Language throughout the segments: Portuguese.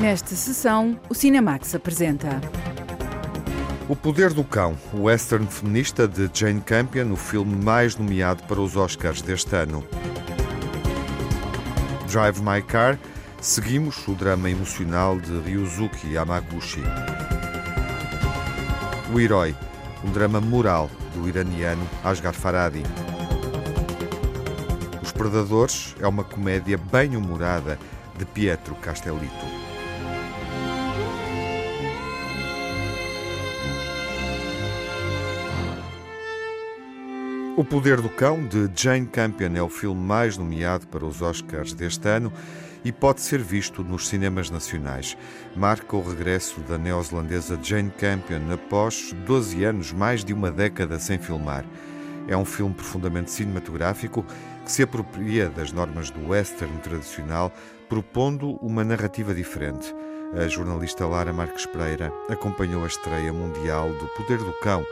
Nesta sessão, o Cinemax apresenta. O Poder do Cão, o western feminista de Jane Campion, o filme mais nomeado para os Oscars deste ano. Drive My Car, seguimos o drama emocional de Ryuzuki Yamaguchi. O Herói, um drama moral do iraniano Asghar Farhadi. Os Predadores é uma comédia bem humorada de Pietro Castellito. O Poder do Cão, de Jane Campion, é o filme mais nomeado para os Oscars deste ano e pode ser visto nos cinemas nacionais. Marca o regresso da neozelandesa Jane Campion após 12 anos, mais de uma década sem filmar. É um filme profundamente cinematográfico que se apropria das normas do western tradicional, propondo uma narrativa diferente. A jornalista Lara Marques Pereira acompanhou a estreia mundial do Poder do Cão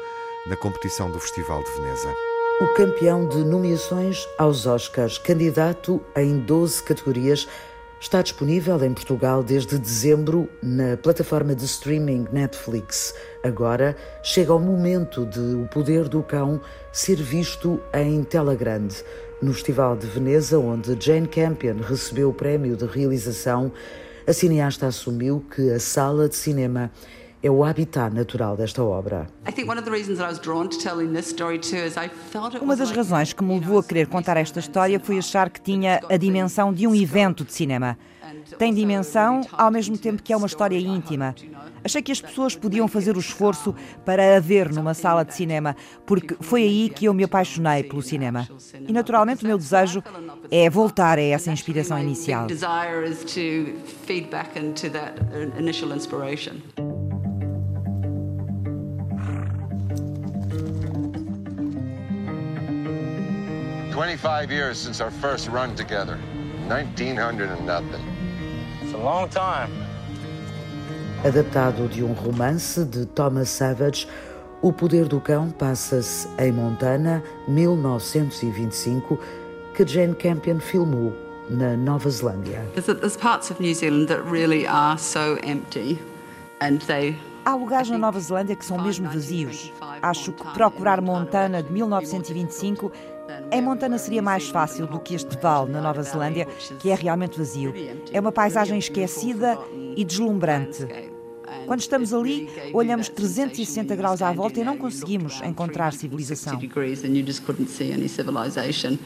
na competição do Festival de Veneza o campeão de nomeações aos Oscars, candidato em 12 categorias, está disponível em Portugal desde dezembro na plataforma de streaming Netflix. Agora chega o momento de O Poder do Cão ser visto em tela grande. No Festival de Veneza, onde Jane Campion recebeu o prémio de realização, a cineasta assumiu que a sala de cinema é o habitat natural desta obra. Uma das razões que me levou a querer contar esta história foi achar que tinha a dimensão de um evento de cinema. Tem dimensão ao mesmo tempo que é uma história íntima. Achei que as pessoas podiam fazer o esforço para a ver numa sala de cinema, porque foi aí que eu me apaixonei pelo cinema. E naturalmente o meu desejo é voltar a essa inspiração inicial. 25 years since our first run together. 1900 and nothing. It's a long time. Adaptado de um romance de Thomas Savage, O Poder do Cão passa-se em Montana, 1925, que Jane Campion filmou na Nova Zelândia. There's parts of New Zealand that really are so empty and they Há lugares na Nova Zelândia que são mesmo vazios. Acho que procurar Montana de 1925 em Montana seria mais fácil do que este vale na Nova Zelândia, que é realmente vazio. É uma paisagem esquecida e deslumbrante. Quando estamos ali, olhamos 360 graus à volta e não conseguimos encontrar civilização.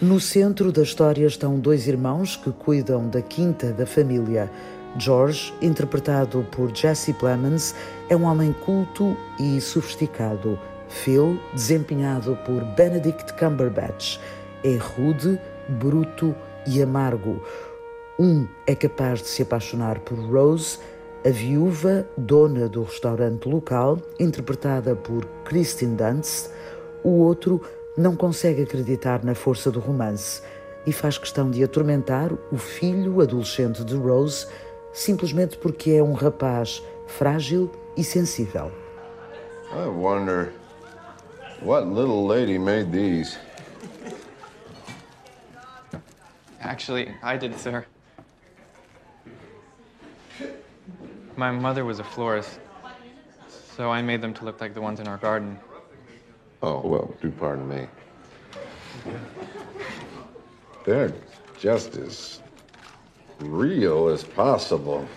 No centro da história estão dois irmãos que cuidam da quinta da família. George, interpretado por Jesse Plemons, é um homem culto e sofisticado. Phil, desempenhado por Benedict Cumberbatch, é rude, bruto e amargo. Um é capaz de se apaixonar por Rose, a viúva, dona do restaurante local, interpretada por Kristen Dunst. O outro não consegue acreditar na força do romance e faz questão de atormentar o filho adolescente de Rose simplesmente porque é um rapaz frágil e sensível. I wonder What little lady made these? Actually, I did, sir. My mother was a florist, so I made them to look like the ones in our garden. Oh, well, do pardon me. They're just as real as possible.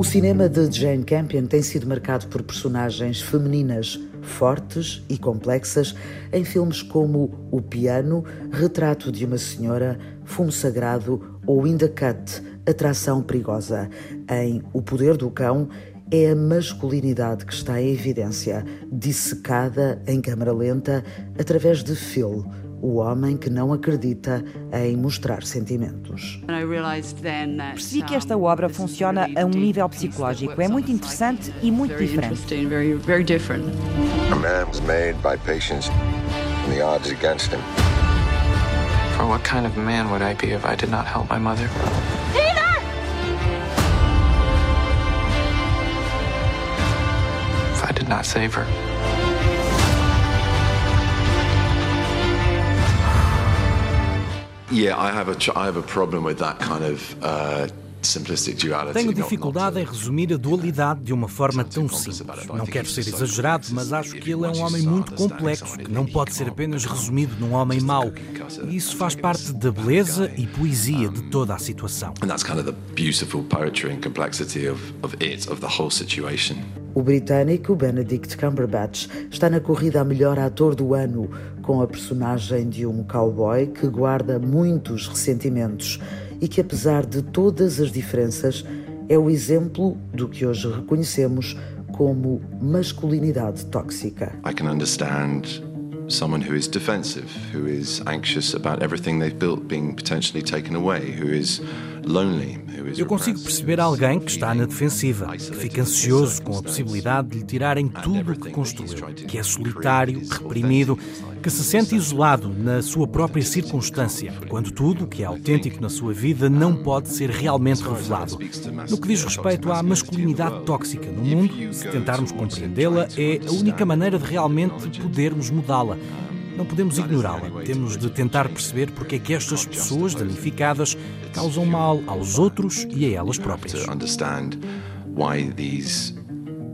O cinema de Jane Campion tem sido marcado por personagens femininas fortes e complexas em filmes como O Piano, Retrato de uma Senhora, Fumo Sagrado ou In the Cut, Atração Perigosa. Em O Poder do Cão, é a masculinidade que está em evidência, dissecada em câmara lenta através de Phil o homem que não acredita em mostrar sentimentos. Percebi que esta obra funciona a um nível psicológico. É muito interessante e muito diferente. A man was made by patience and the odds against him. For what kind of man would I be if I did not help my mother? Peter! If I did not save her. Yeah, I have a I have a problem with that kind of uh, tenho dificuldade em resumir a dualidade de uma forma tão simples. Não quero ser exagerado, mas acho que ele é um homem muito complexo, que não pode ser apenas resumido num homem mau. E isso faz parte da beleza e poesia de toda a situação. O britânico Benedict Cumberbatch está na corrida a melhor ator do ano, com a personagem de um cowboy que guarda muitos ressentimentos e que, apesar de todas as diferenças, é o exemplo do que hoje reconhecemos como masculinidade tóxica. I can understand someone who is defensive, who is anxious about everything they've built being potentially taken away, who is lonely, eu consigo perceber alguém que está na defensiva, que fica ansioso com a possibilidade de lhe tirarem tudo o que construiu, que é solitário, reprimido, que se sente isolado na sua própria circunstância, quando tudo o que é autêntico na sua vida não pode ser realmente revelado. No que diz respeito à masculinidade tóxica no mundo, se tentarmos compreendê-la, é a única maneira de realmente podermos mudá-la. Não podemos ignorá-la. Temos de tentar perceber porque é que estas pessoas danificadas causam mal aos outros e a elas próprias.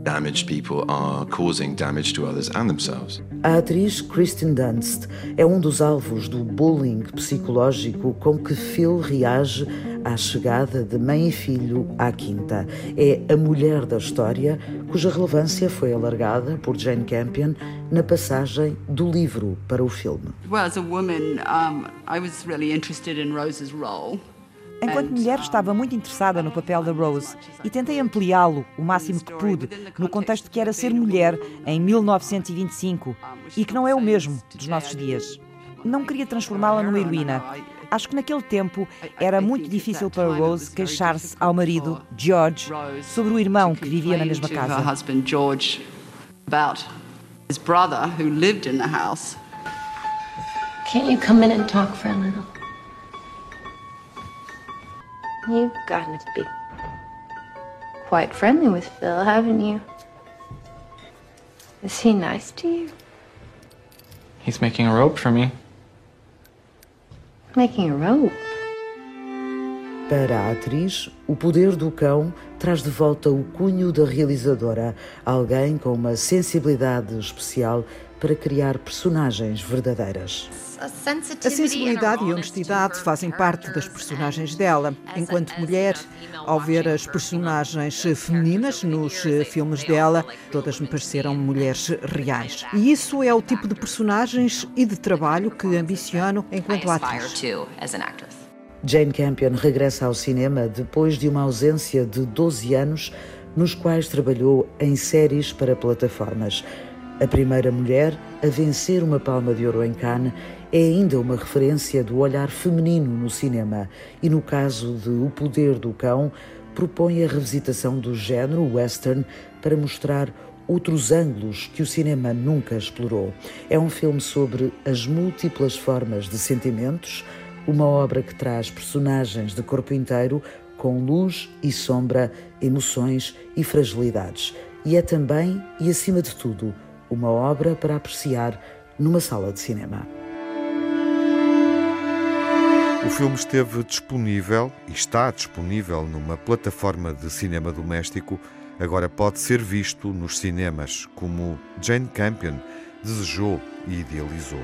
Damaged people are causing damage to others and themselves. A atriz Kristen Dunst é um dos alvos do bullying psicológico com que Phil reage à chegada de mãe e filho à quinta. É a mulher da história cuja relevância foi alargada por Jane Campion na passagem do livro para o filme. Well, as a woman, um, I was really interested in Rose's role. Enquanto mulher, estava muito interessada no papel da Rose e tentei ampliá-lo o máximo que pude, no contexto que era ser mulher em 1925 e que não é o mesmo dos nossos dias. Não queria transformá-la numa heroína. Acho que naquele tempo era muito difícil para Rose queixar-se ao marido, George, sobre o irmão que vivia na mesma casa. Can't you come in and talk for a little? You've gotten to be quite friendly with Phil, haven't you? Is he nice to you? He's making a rope for me. Making a rope? Para a atriz, o poder do cão traz de volta o cunho da realizadora, alguém com uma sensibilidade especial para criar personagens verdadeiras. A sensibilidade e a honestidade fazem parte das personagens dela. Enquanto mulher, ao ver as personagens femininas nos filmes dela, todas me pareceram mulheres reais. E isso é o tipo de personagens e de trabalho que ambiciono enquanto atriz. Jane Campion regressa ao cinema depois de uma ausência de 12 anos, nos quais trabalhou em séries para plataformas. A primeira mulher a vencer uma palma de ouro em Cannes é ainda uma referência do olhar feminino no cinema e, no caso de O Poder do Cão, propõe a revisitação do género western para mostrar outros ângulos que o cinema nunca explorou. É um filme sobre as múltiplas formas de sentimentos, uma obra que traz personagens de corpo inteiro com luz e sombra, emoções e fragilidades. E é também, e acima de tudo, uma obra para apreciar numa sala de cinema. O filme esteve disponível e está disponível numa plataforma de cinema doméstico. Agora pode ser visto nos cinemas, como Jane Campion desejou e idealizou.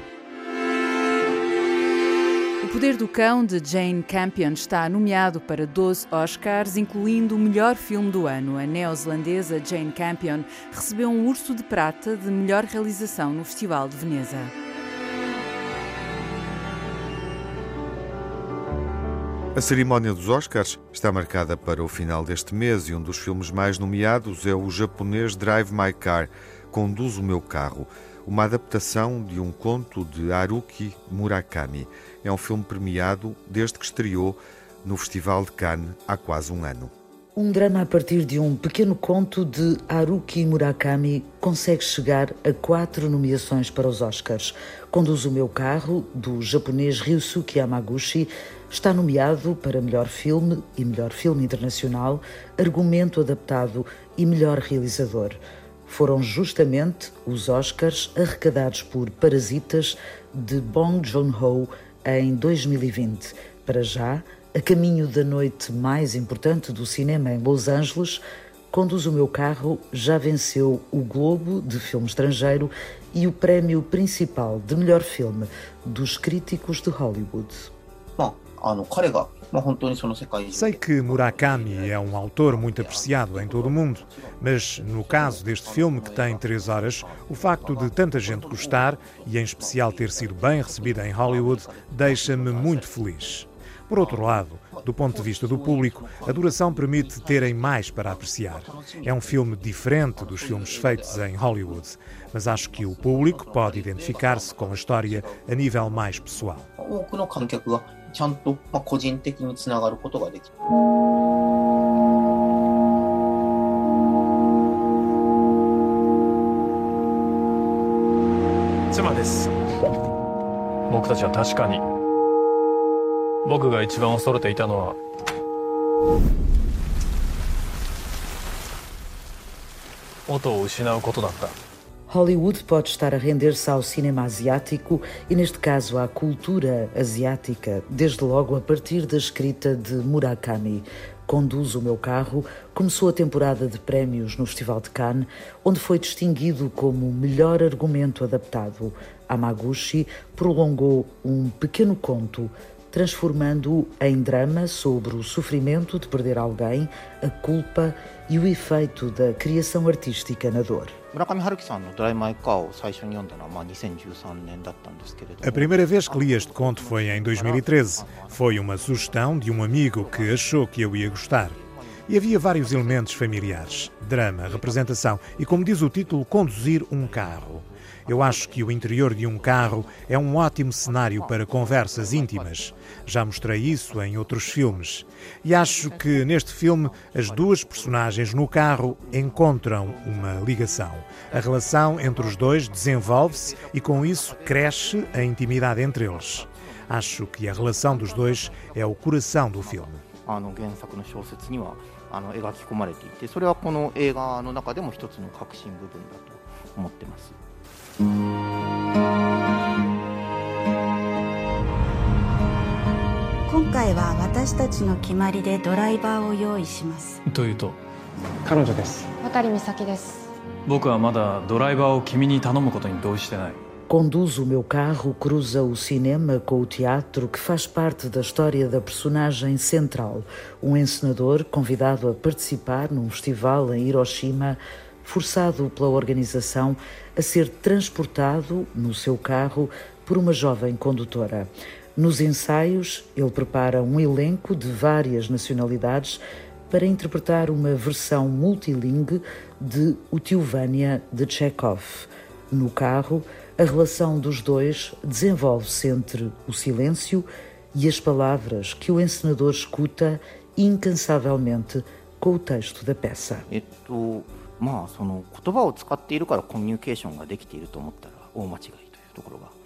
Poder do Cão, de Jane Campion, está nomeado para 12 Oscars, incluindo o melhor filme do ano. A neozelandesa Jane Campion recebeu um urso de prata de melhor realização no Festival de Veneza. A cerimónia dos Oscars está marcada para o final deste mês e um dos filmes mais nomeados é o japonês Drive My Car Conduz o Meu Carro, uma adaptação de um conto de Haruki Murakami. É um filme premiado desde que estreou no Festival de Cannes há quase um ano. Um drama a partir de um pequeno conto de Haruki Murakami consegue chegar a quatro nomeações para os Oscars. Conduz o meu carro, do japonês Ryusuke Yamaguchi, está nomeado para melhor filme e melhor filme internacional, argumento adaptado e melhor realizador. Foram justamente os Oscars arrecadados por Parasitas de Bong Joon-ho em 2020. Para já, a caminho da noite mais importante do cinema em Los Angeles, Conduz o Meu Carro já venceu o Globo de Filme Estrangeiro e o prémio principal de melhor filme dos críticos de Hollywood. Bom, Sei que Murakami é um autor muito apreciado em todo o mundo, mas no caso deste filme, que tem três horas, o facto de tanta gente gostar, e em especial ter sido bem recebida em Hollywood, deixa-me muito feliz. Por outro lado, do ponto de vista do público, a duração permite terem mais para apreciar. É um filme diferente dos filmes feitos em Hollywood, mas acho que o público pode identificar-se com a história a nível mais pessoal. ちゃんと、まあ、個人的につながることができる。妻です。僕たちは確かに。僕が一番恐れていたのは。音を失うことだった。Hollywood pode estar a render-se ao cinema asiático e, neste caso, à cultura asiática, desde logo a partir da escrita de Murakami. Conduz o meu carro começou a temporada de prémios no Festival de Cannes, onde foi distinguido como melhor argumento adaptado. Amaguchi prolongou um pequeno conto transformando-o em drama sobre o sofrimento de perder alguém, a culpa e o efeito da criação artística na dor. A primeira vez que li este conto foi em 2013. Foi uma sugestão de um amigo que achou que eu ia gostar. E havia vários elementos familiares: drama, representação e, como diz o título, conduzir um carro. Eu acho que o interior de um carro é um ótimo cenário para conversas íntimas. Já mostrei isso em outros filmes. E acho que neste filme as duas personagens no carro encontram uma ligação. A relação entre os dois desenvolve-se e com isso cresce a intimidade entre eles. Acho que a relação dos dois é o coração do filme. あの原作の小説にはあの描き込まれていてそれはこの映画の中でも一つの核心部分だと思ってます。 今回は私たちの決まりでドライバーを用意しますというと彼女です渡美咲です僕はまだドライバーを君に頼むことに同意してない Conduz o meu carro, cruza o cinema com o teatro, que faz parte da história da personagem central. Um encenador convidado a participar num festival em Hiroshima forçado pela organização a ser transportado no seu carro por uma jovem condutora. Nos ensaios, ele prepara um elenco de várias nacionalidades para interpretar uma versão multilingue de O Tio Vânia de Chekhov. No carro, a relação dos dois desenvolve-se entre o silêncio e as palavras que o encenador escuta incansavelmente com o texto da peça. まあその言葉を使っているからコミュニケーションができていると思ったら大間違いというところが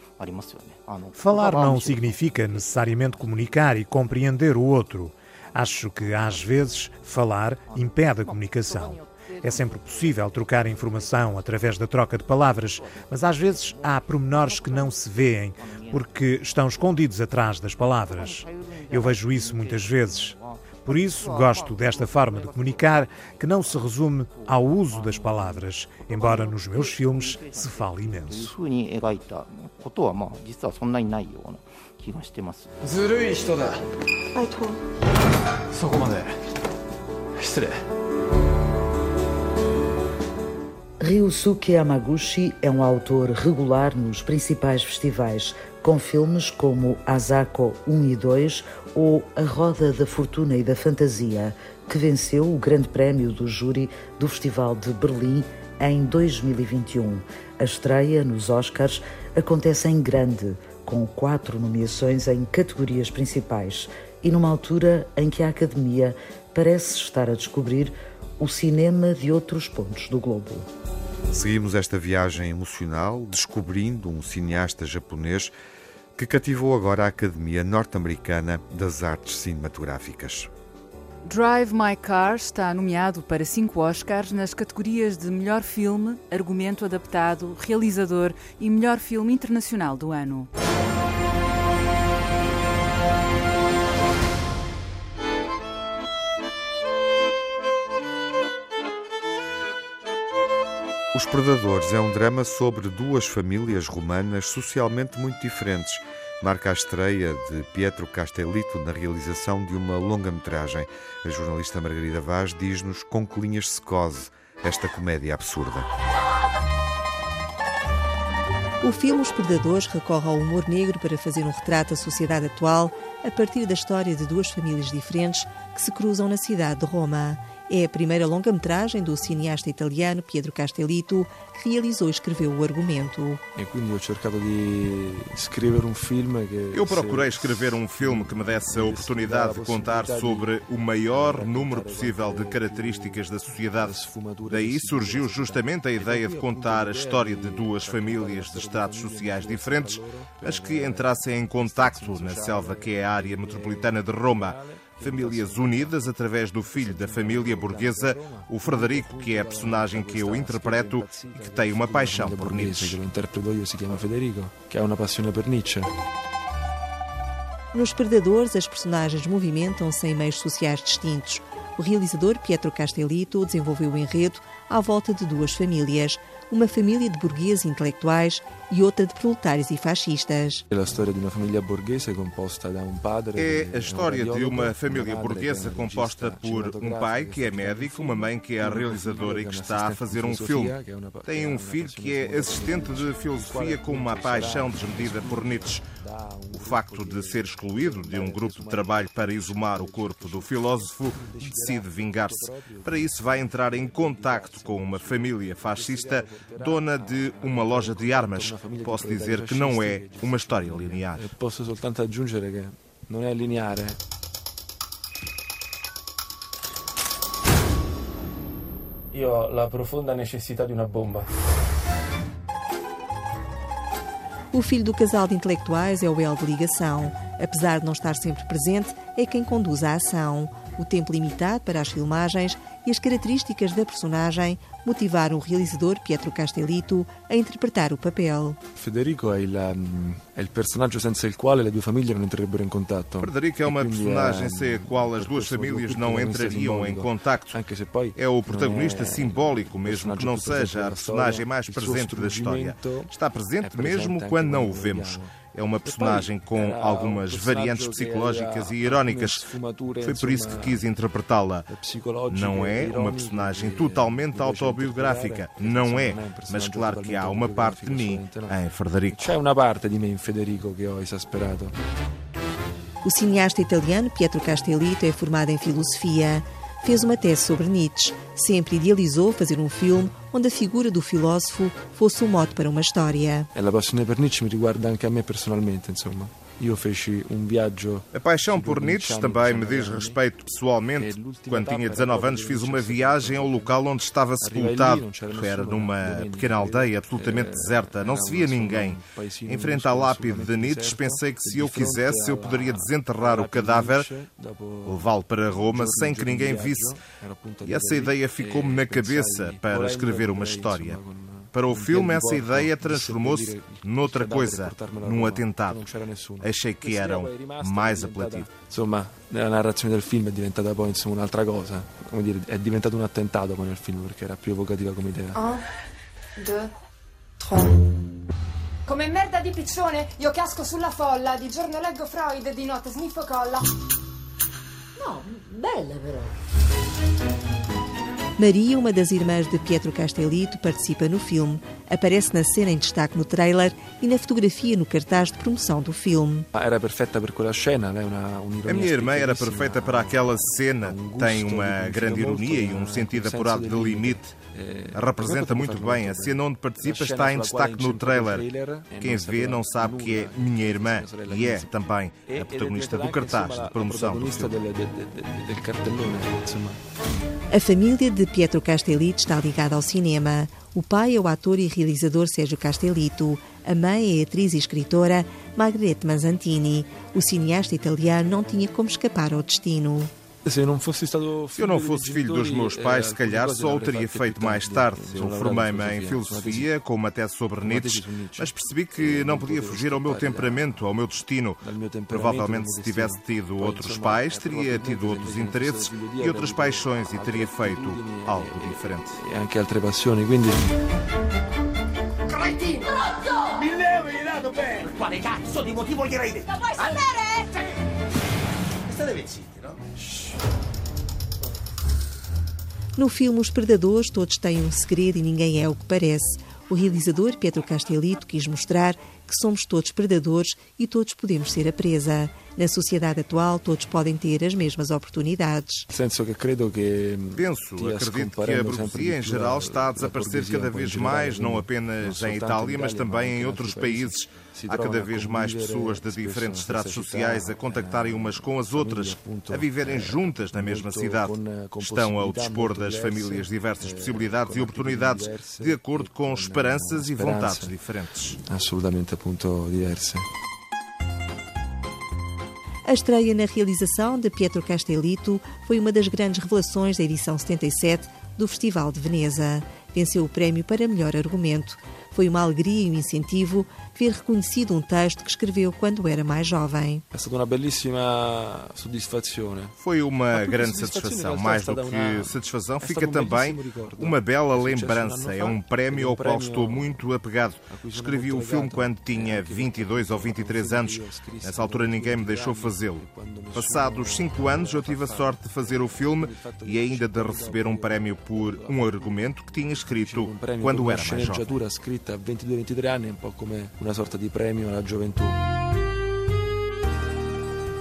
Falar não significa necessariamente comunicar e compreender o outro. Acho que, às vezes, falar impede a comunicação. É sempre possível trocar informação através da troca de palavras, mas às vezes há pormenores que não se veem, porque estão escondidos atrás das palavras. Eu vejo isso muitas vezes. Por isso, gosto desta forma de comunicar que não se resume ao uso das palavras, embora nos meus filmes se fale imenso. Ryusuke Amaguchi é um autor regular nos principais festivais, com filmes como Asako 1 e 2 ou A Roda da Fortuna e da Fantasia, que venceu o Grande Prémio do Júri do Festival de Berlim em 2021. A estreia nos Oscars acontece em grande, com quatro nomeações em categorias principais e numa altura em que a Academia parece estar a descobrir o cinema de outros pontos do globo. Seguimos esta viagem emocional descobrindo um cineasta japonês que cativou agora a Academia Norte-Americana das Artes Cinematográficas. Drive My Car está nomeado para cinco Oscars nas categorias de Melhor Filme, Argumento Adaptado, Realizador e Melhor Filme Internacional do ano. Os Predadores é um drama sobre duas famílias romanas socialmente muito diferentes. Marca a estreia de Pietro Castellito na realização de uma longa-metragem. A jornalista Margarida Vaz diz-nos com que linhas se cose esta comédia absurda. O filme Os Predadores recorre ao humor negro para fazer um retrato da sociedade atual a partir da história de duas famílias diferentes que se cruzam na cidade de Roma. É a primeira longa-metragem do cineasta italiano Pietro Castellito, que realizou e escreveu o argumento. Eu procurei escrever um filme que me desse a oportunidade de contar sobre o maior número possível de características da sociedade. Daí surgiu justamente a ideia de contar a história de duas famílias de estratos sociais diferentes, mas que entrassem em contacto na selva que é a área metropolitana de Roma famílias unidas através do filho da família burguesa, o Frederico, que é a personagem que eu interpreto e que tem uma paixão por Nietzsche. que é uma paixão por Nietzsche. Nos Predadores, as personagens movimentam-se em meios sociais distintos. O realizador Pietro Castellito desenvolveu o enredo à volta de duas famílias, uma família de burgueses intelectuais e outra de proletários e fascistas. É a história de uma família burguesa composta de um padre. É a história de uma família burguesa composta por um pai que é médico, uma mãe que é realizadora e que está a fazer um filme. Tem um filho que é assistente de filosofia com uma paixão desmedida por Nietzsche. O facto de ser excluído de um grupo de trabalho para exumar o corpo do filósofo decide vingar-se. Para isso vai entrar em contacto com uma família fascista, dona de uma loja de armas posso dizer que não é uma história linear. Posso soltanto aggiungere che non è lineare. Io ho la profonda necessità di una bomba. O filho do casal de intelectuais é o elo de ligação. Apesar de não estar sempre presente, é quem conduz a ação. O tempo limitado para as filmagens e as características da personagem motivaram o realizador Pietro Castellito a interpretar o papel. Federico é o personagem sem o qual as duas famílias não entrariam em contato. Federico é uma personagem sem a qual as duas famílias não entrariam em contato. É o protagonista simbólico, mesmo que não seja a personagem mais presente da história. Está presente mesmo quando não o vemos. É uma personagem com algumas variantes psicológicas e irónicas. Foi por isso que quis interpretá-la. Não é uma personagem totalmente autobiográfica. Não é. Mas claro que há uma parte de mim em Federico. C'è uma parte de mim em Federico que ho exasperado. O cineasta italiano Pietro Castellito é formado em filosofia fez uma tese sobre Nietzsche. Sempre idealizou fazer um filme onde a figura do filósofo fosse um mote para uma história. A paixão por Nietzsche me riguarda anche a me personalmente, insomma. Eu feci um viaggio. A paixão por Nietzsche também me diz respeito pessoalmente. Quando tinha 19 anos, fiz uma viagem ao local onde estava sepultado. Era numa pequena aldeia absolutamente deserta, não se via ninguém. Em frente à lápide de Nietzsche, pensei que se eu quisesse, eu poderia desenterrar o cadáver, levá-lo para Roma sem que ninguém visse. E essa ideia ficou-me na cabeça para escrever uma história. Para o filme, essa ideia transformou-se noutra coisa, num atentado. Achei que eram mais apelativo. Insomma, nella narrazione del film è diventata poi insomma, un'altra cosa. Come dire, è diventato un attentato poi nel film perché era più evocativa come idea. Un, due, tre. Come merda di piccione, io casco sulla folla. Di giorno leggo Freud, di notte sniffo colla. No, bella però. Maria, uma das irmãs de Pietro Castellito, participa no filme. Aparece na cena em destaque no trailer e na fotografia no cartaz de promoção do filme. Era perfeita para aquela cena, né? uma, A minha irmã era perfeita para aquela cena. Tem uma grande ironia e um sentido apurado de limite. Representa muito bem. A cena onde participa está em destaque no trailer. Quem vê não sabe que é minha irmã e é também a protagonista do cartaz de promoção do filme. A família de Pietro Castellito está ligada ao cinema. O pai é o ator e realizador Sérgio Castellito. A mãe é a atriz e escritora Margrethe Manzantini. O cineasta italiano não tinha como escapar ao destino. Se eu não fosse filho dos meus pais, se calhar só o teria feito mais tarde. Eu formei-me em filosofia, com uma tese sobre Nietzsche, mas percebi que não podia fugir ao meu temperamento, ao meu destino. Provavelmente, se tivesse tido outros pais, teria tido outros interesses e outras paixões e teria feito algo diferente. E anche altre passioni, quindi... Cretino! Pronto! Mi levo gli dato bene! Quale cazzo di motivo gli hai detto? Lo vuoi sapere? State zitti, no? Filme Os Predadores, todos têm um segredo e ninguém é o que parece. O realizador Pedro Castelito quis mostrar que somos todos predadores e todos podemos ser a presa. Na sociedade atual, todos podem ter as mesmas oportunidades. Penso, acredito que a burguesia em geral está a desaparecer cada vez mais, não apenas em Itália, mas também em outros países. Há cada vez mais pessoas de diferentes estratos sociais a contactarem umas com as outras, a viverem juntas na mesma cidade. Estão ao dispor das famílias diversas possibilidades e oportunidades de acordo com esperanças e vontades diferentes. Absolutamente, appunto, diverse. A estreia na realização de Pietro Castellito foi uma das grandes revelações da edição 77 do Festival de Veneza. Venceu o prémio para melhor argumento. Foi uma alegria e um incentivo ver reconhecido um texto que escreveu quando era mais jovem. Foi uma grande satisfação. Mais do que satisfação, fica também uma bela lembrança. É um prémio ao qual estou muito apegado. Escrevi o filme quando tinha 22 ou 23 anos. Nessa altura ninguém me deixou fazê-lo. Passados cinco anos, eu tive a sorte de fazer o filme e ainda de receber um prémio por um argumento que tinha escrito quando era mais jovem. A 22-23 anni, un po' come una sorta di premio alla gioventù.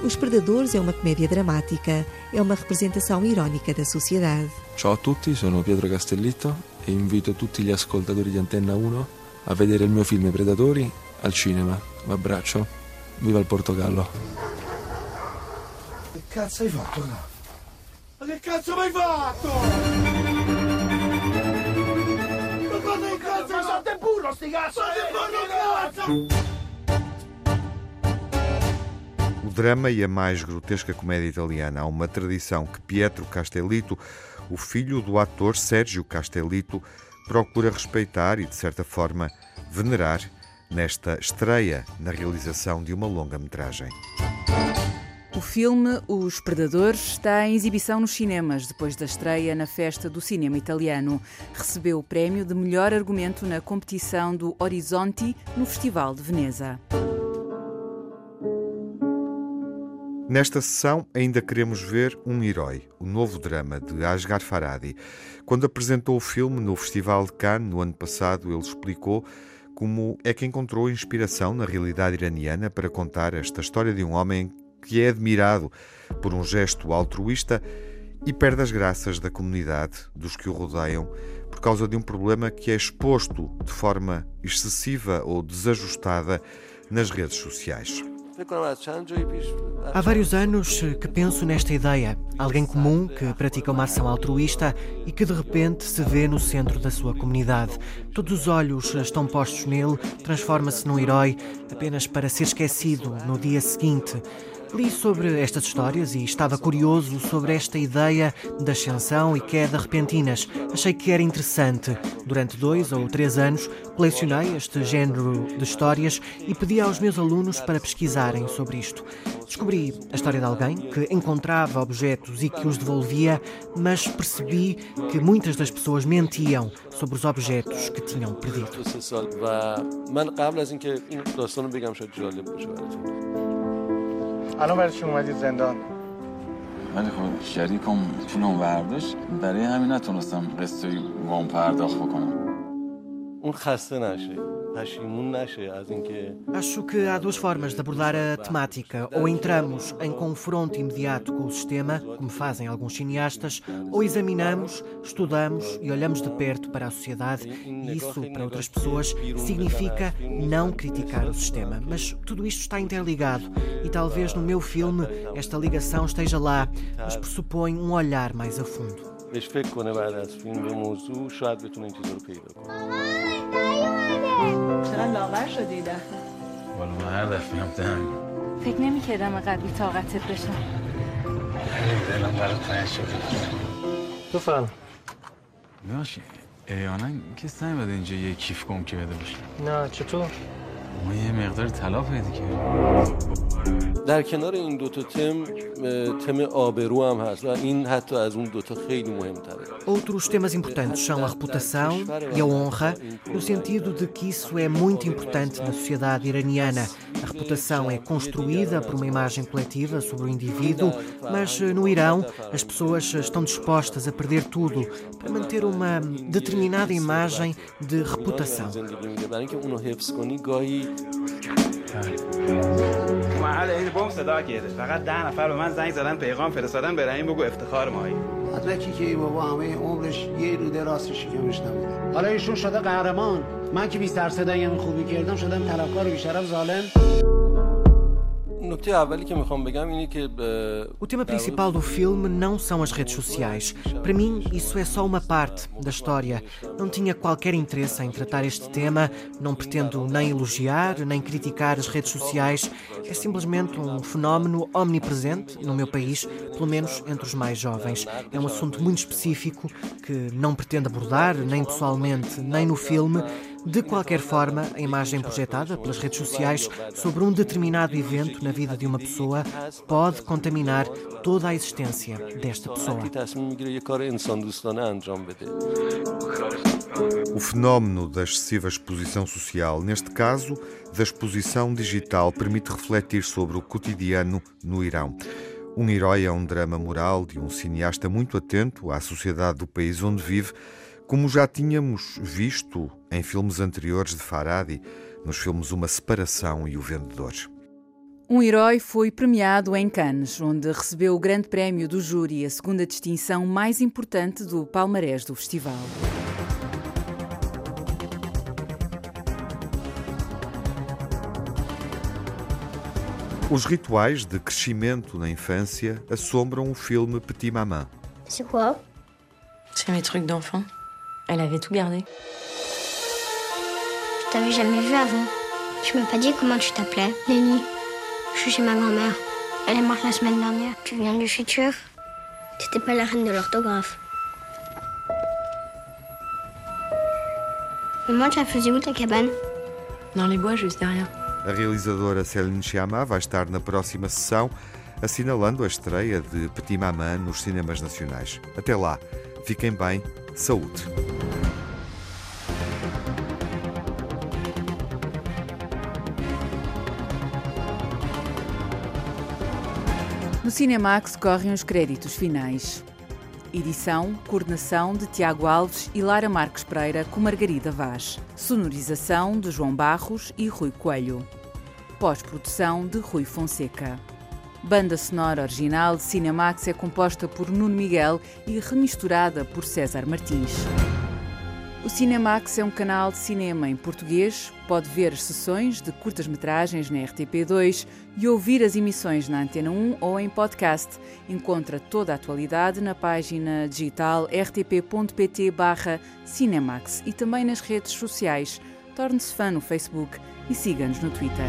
Os Predadores é uma comédia dramática, é uma representação irónica da sociedade. Ciao a tutti, sono Pietro Castellitto e invito tutti gli ascoltatori di Antenna 1 a vedere il mio film Predatori al cinema. Un abbraccio, viva il Portogallo. Che cazzo hai fatto? Ma che cazzo mi hai fatto? O drama e a mais grotesca comédia italiana. Há uma tradição que Pietro Castellito, o filho do ator Sérgio Castellito, procura respeitar e, de certa forma, venerar nesta estreia na realização de uma longa-metragem. O filme Os Predadores está em exibição nos cinemas depois da estreia na Festa do Cinema Italiano. Recebeu o prémio de melhor argumento na competição do Horizonte no Festival de Veneza. Nesta sessão ainda queremos ver Um Herói, o novo drama de Asghar Farhadi. Quando apresentou o filme no Festival de Cannes no ano passado, ele explicou como é que encontrou inspiração na realidade iraniana para contar esta história de um homem que é admirado por um gesto altruísta e perde as graças da comunidade, dos que o rodeiam, por causa de um problema que é exposto de forma excessiva ou desajustada nas redes sociais. Há vários anos que penso nesta ideia. Alguém comum que pratica uma ação altruísta e que de repente se vê no centro da sua comunidade. Todos os olhos estão postos nele, transforma-se num herói apenas para ser esquecido no dia seguinte. Li sobre estas histórias e estava curioso sobre esta ideia de ascensão e queda repentinas. Achei que era interessante. Durante dois ou três anos colecionei este género de histórias e pedi aos meus alunos para pesquisarem sobre isto. Descobri a história de alguém que encontrava objetos e que os devolvia, mas percebi que muitas das pessoas mentiam sobre os objetos que tinham perdido. الان برای چی اومدید زندان؟ ولی خب شریکم پولم برداشت برای همین نتونستم قصه وام پرداخت بکنم. اون خسته نشه Acho que há duas formas de abordar a temática. Ou entramos em confronto imediato com o sistema, como fazem alguns cineastas, ou examinamos, estudamos e olhamos de perto para a sociedade. E isso, para outras pessoas, significa não criticar o sistema. Mas tudo isto está interligado e talvez no meu filme esta ligação esteja lá, mas pressupõe um olhar mais a fundo. بهش فکر کنه بعد از فیلم به موضوع شاید بتونه این چیزا رو پیدا کنه چقدر لاغر شدی دفعه والا من هر دفعه هم فکر نمی کردم قبلی طاقتت بشم. دلم برات تنگ شده. تو فرم ببخشید احیانا کسی نیومده اینجا یه کیف گم که بده باشه. نه چطور؟ ما یه مقدار طلا پیدا کردیم در کنار این دوتا تم تم آبرو هم هست و این حتی از اون دوتا خیلی مهمتره Outros temas importantes são a reputação e a honra, no sentido de que isso é muito importante na sociedade iraniana. A reputação é construída por uma imagem coletiva sobre o indivíduo, mas no Irão as pessoas estão dispostas a perder tudo para manter uma determinada imagem de reputação. محل این بم صدا کرده فقط ده نفر به من زنگ زدن پیغام فرستادن به رحیم بگو افتخار مایی مدرکی که بابا همه عمرش یه روده راست شکمش نبوده حالا ایشون شده قهرمان. من که بی سر صدای خوبی کردم شدم طلبکار بیشرف ظالم. O tema principal do filme não são as redes sociais. Para mim, isso é só uma parte da história. Não tinha qualquer interesse em tratar este tema, não pretendo nem elogiar, nem criticar as redes sociais. É simplesmente um fenómeno omnipresente no meu país, pelo menos entre os mais jovens. É um assunto muito específico que não pretendo abordar, nem pessoalmente, nem no filme. De qualquer forma, a imagem projetada pelas redes sociais sobre um determinado evento na vida de uma pessoa pode contaminar toda a existência desta pessoa. O fenómeno da excessiva exposição social, neste caso, da exposição digital, permite refletir sobre o cotidiano no Irão. Um herói é um drama moral de um cineasta muito atento à sociedade do país onde vive como já tínhamos visto em filmes anteriores de Faradi, nos filmes Uma Separação e O Vendedor. Um herói foi premiado em Cannes, onde recebeu o grande prémio do júri, a segunda distinção mais importante do palmarés do festival. Os rituais de crescimento na infância assombram o filme Petit Maman. C'est quoi C'est mes trucs d'enfant. Elle avait tout gardé. Je t'avais jamais vu avant. Tu m'as pas dit comment tu t'appelais Lenny. Je suis chez ma grand-mère. Elle est morte la semaine dernière. Tu viens du futur? T'étais pas la reine de l'orthographe. Maman, tu la faisais où ta cabane? Dans les bois, juste derrière. A realizadora Céline Sciamma vai estar na próxima sessão, assinalando a estreia de Petit Maman nos cinemas nacionais. Até lá, fiquem bem, saúde. No Cinemax correm os créditos finais. Edição, coordenação de Tiago Alves e Lara Marques Pereira com Margarida Vaz. Sonorização de João Barros e Rui Coelho. Pós-produção de Rui Fonseca. Banda sonora original de Cinemax é composta por Nuno Miguel e remisturada por César Martins. O Cinemax é um canal de cinema em português. Pode ver as sessões de curtas-metragens na RTP2 e ouvir as emissões na Antena 1 ou em podcast. Encontra toda a atualidade na página digital rtp.pt/cinemax e também nas redes sociais. Torne-se fã no Facebook e siga-nos no Twitter.